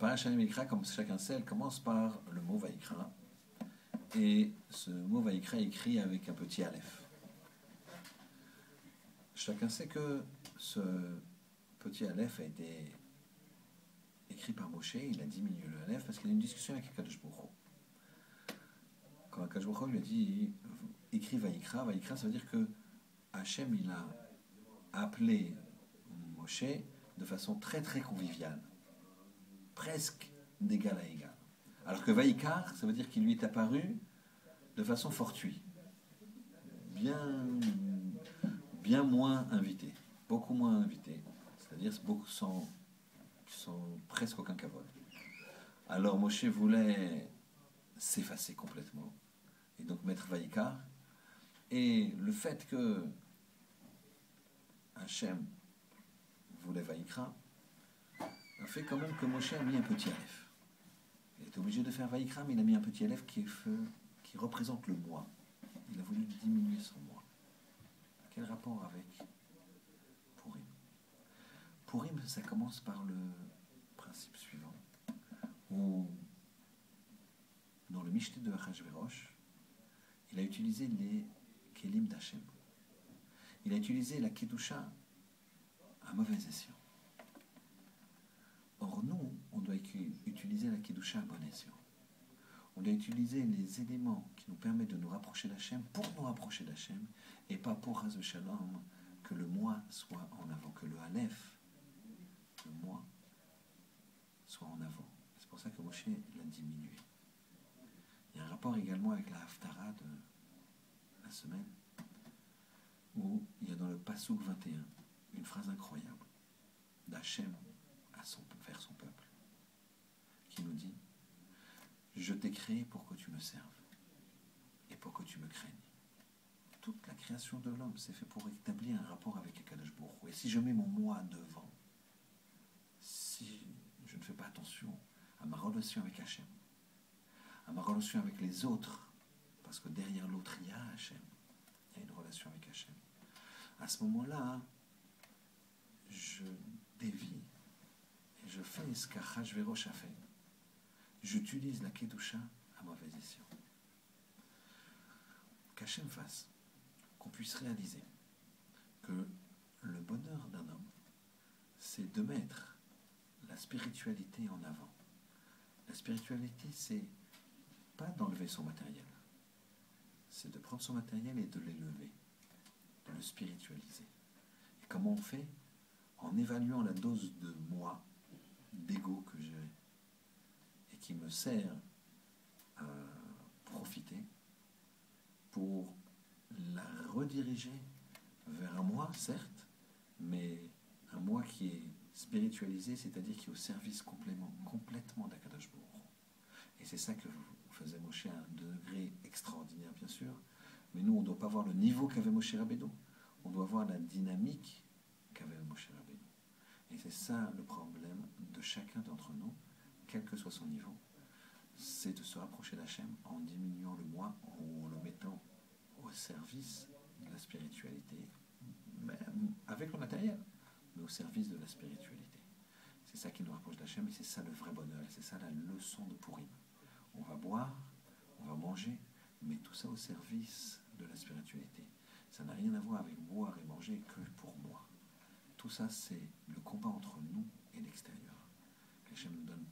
Parashat Mikra, comme chacun sait, elle commence par le mot Vaikra. Et ce mot Vaikra est écrit avec un petit Aleph. Chacun sait que ce petit Aleph a été écrit par Moshe, il a diminué le Aleph parce qu'il a une discussion avec Akadosh Quand Akadosh lui a dit écrit Vaikra, Vaikra ça veut dire que Hachem il a appelé Moshe de façon très très conviviale presque d'égal à égal. Alors que Vaikar, ça veut dire qu'il lui est apparu de façon fortuite, bien, bien moins invité, beaucoup moins invité, c'est-à-dire sans, sans presque aucun cavode. Alors Moshe voulait s'effacer complètement et donc mettre Vaikar. Et le fait que Hachem voulait Vaikra, a fait quand même que Moshe a mis un petit Aleph. Il était obligé de faire Vaïkra, mais il a mis un petit Aleph qui, qui représente le moi. Il a voulu diminuer son moi. Quel rapport avec Purim? Purim, ça commence par le principe suivant, où dans le Mishté de Achashverosh, il a utilisé les Kelim d'Hachem. Il a utilisé la Kedusha à mauvais escient. Or, nous, on doit utiliser la Kedusha à bon escient. On doit utiliser les éléments qui nous permettent de nous rapprocher d'Hachem pour nous rapprocher d'Hachem et pas pour Hazu Shalom que le moi soit en avant, que le Aleph, le moi, soit en avant. C'est pour ça que Moshe l'a diminué. Il y a un rapport également avec la Haftara de la semaine où il y a dans le Passouk 21 une phrase incroyable d'Hachem vers son peuple, qui nous dit Je t'ai créé pour que tu me serves et pour que tu me craignes. Toute la création de l'homme, c'est fait pour établir un rapport avec Akadash Et si je mets mon moi devant, si je ne fais pas attention à ma relation avec Hachem, à ma relation avec les autres, parce que derrière l'autre, il y a Hachem, il y a une relation avec Hachem. À ce moment-là, je dévie je fais ce qu'Achashverosh a fait. J'utilise la Kedusha à mauvaise escient. Qu'Hachem fasse, qu'on puisse réaliser que le bonheur d'un homme, c'est de mettre la spiritualité en avant. La spiritualité, c'est pas d'enlever son matériel, c'est de prendre son matériel et de l'élever, de le spiritualiser. Et comment on fait? En évaluant la dose de moi d'ego que j'ai et qui me sert à profiter pour la rediriger vers un moi, certes, mais un moi qui est spiritualisé, c'est-à-dire qui est au service complètement, complètement d'Akadash Et c'est ça que faisait Moshe à un degré extraordinaire, bien sûr. Mais nous, on ne doit pas voir le niveau qu'avait Moshe Rabbeinu. On doit voir la dynamique qu'avait Moshe Rabbeinu. Et c'est ça le problème de chacun d'entre nous, quel que soit son niveau. C'est de se rapprocher d'Hachem en diminuant le moi, en le mettant au service de la spiritualité, même avec le matériel, mais au service de la spiritualité. C'est ça qui nous rapproche d'Hachem et c'est ça le vrai bonheur, c'est ça la leçon de Purim. On va boire, on va manger, mais tout ça au service de la spiritualité. Ça n'a rien à voir avec boire et manger que pour moi. Tout ça, c'est le combat entre nous et l'extérieur. Que nous donne